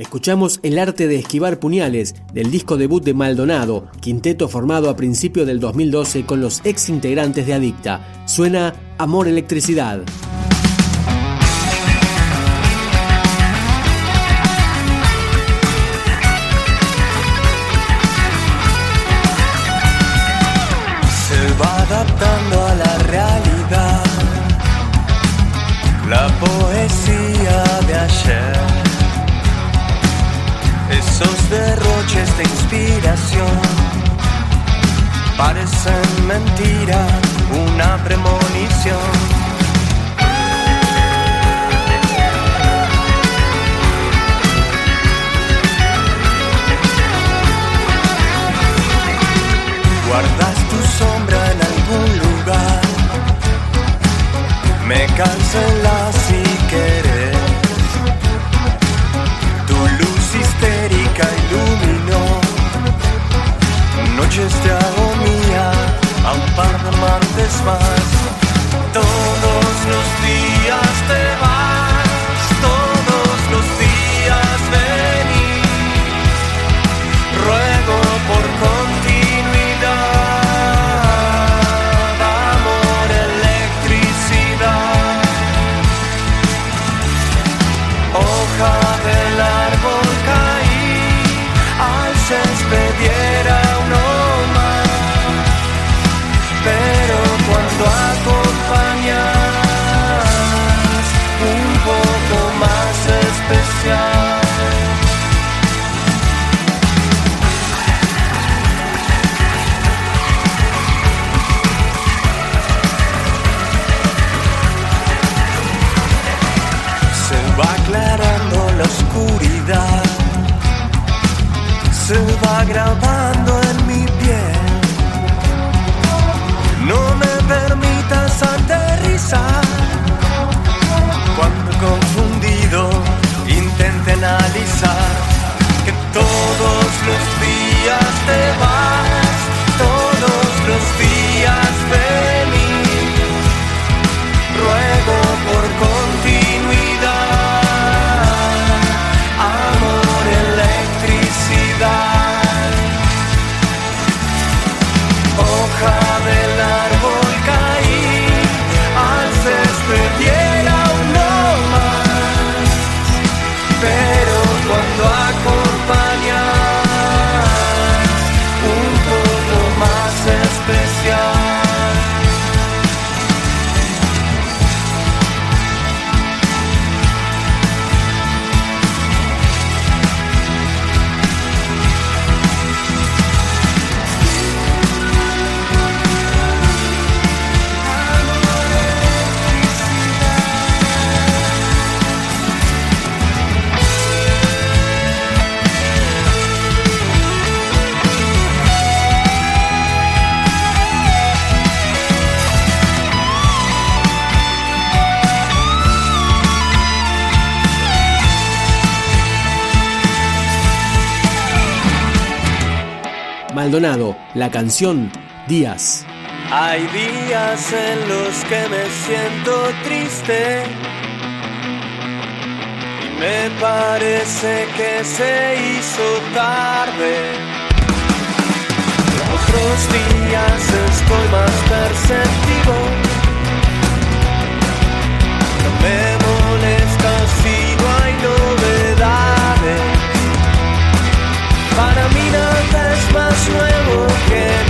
Escuchamos El arte de esquivar puñales del disco debut de Maldonado, quinteto formado a principio del 2012 con los ex integrantes de Adicta. Suena Amor Electricidad. Esos derroches de inspiración parecen mentira, una premonición. Guardas tu sombra en algún lugar, me cancela si querés. Noches de agonía a un par de martes. Todos los días te vas, se va grabando en mi piel. No me permitas aterrizar cuando confundido intente analizar que todos los días te La canción Días. Hay días en los que me siento triste y me parece que se hizo tarde. Otros días estoy más perceptivo. No me molesta si no hay novedades. Para mí nada es más nuevo que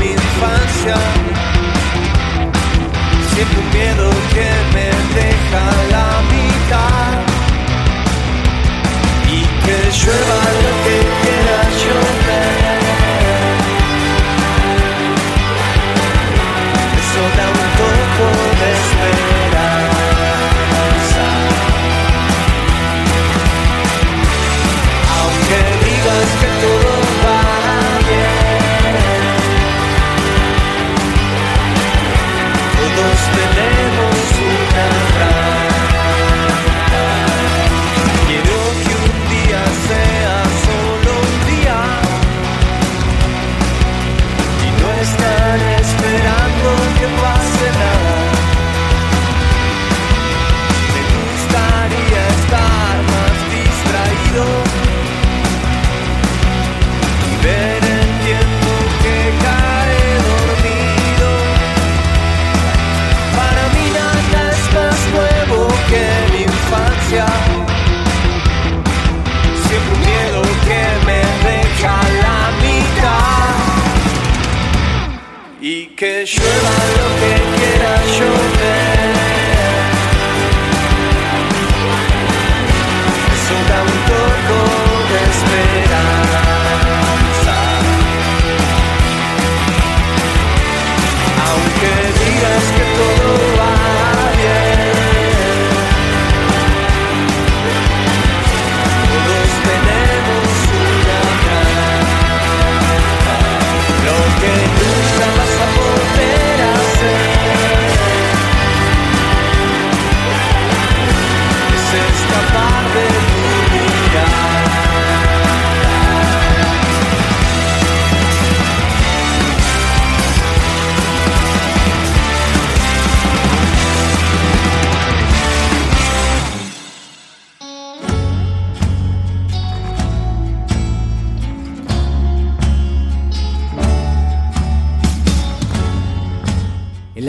Que llueva lo que quiera yo.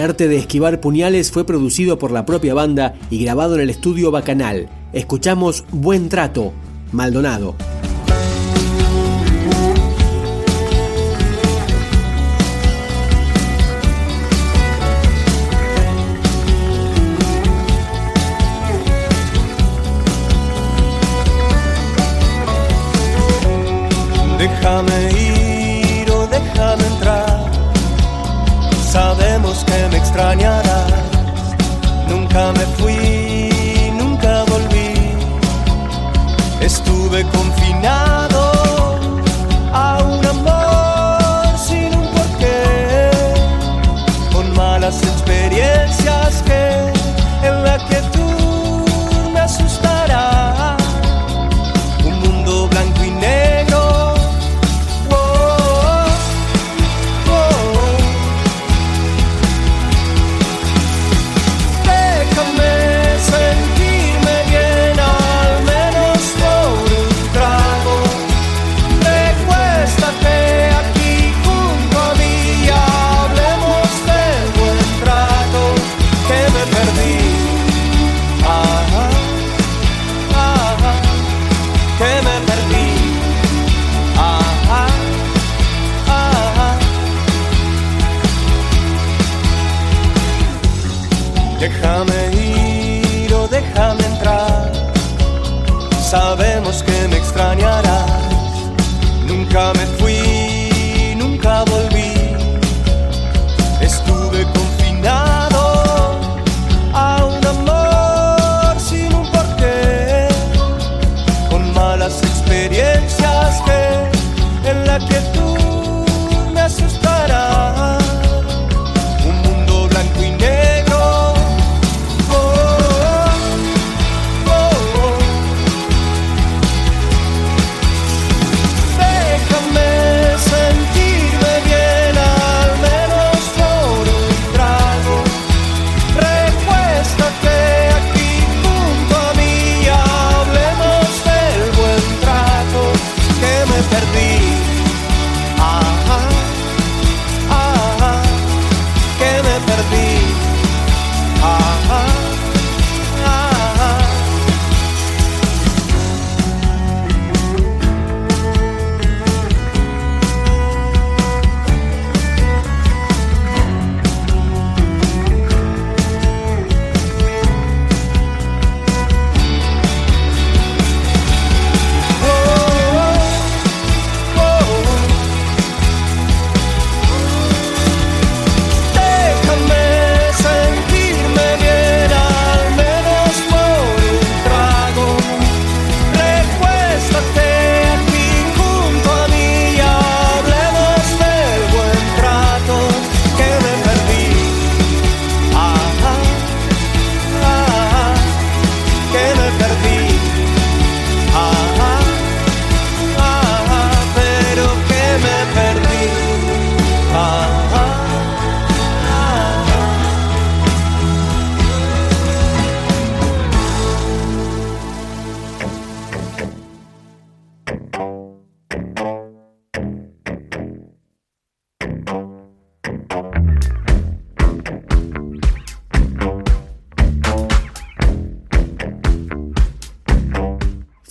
El arte de esquivar puñales fue producido por la propia banda y grabado en el estudio Bacanal. Escuchamos Buen Trato, Maldonado.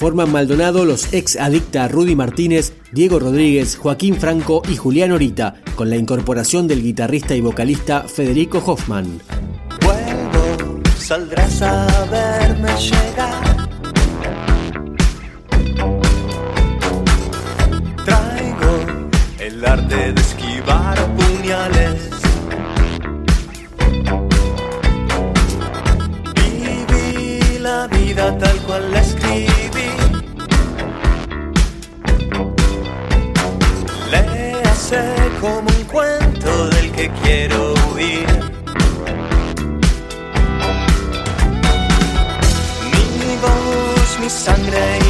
Forman Maldonado los ex adicta Rudy Martínez, Diego Rodríguez, Joaquín Franco y Julián Orita, con la incorporación del guitarrista y vocalista Federico Hoffman. Vuelvo, saldrás a verme llegar. Traigo el arte de esquivar que quiero huir. Mi voz, mi sangre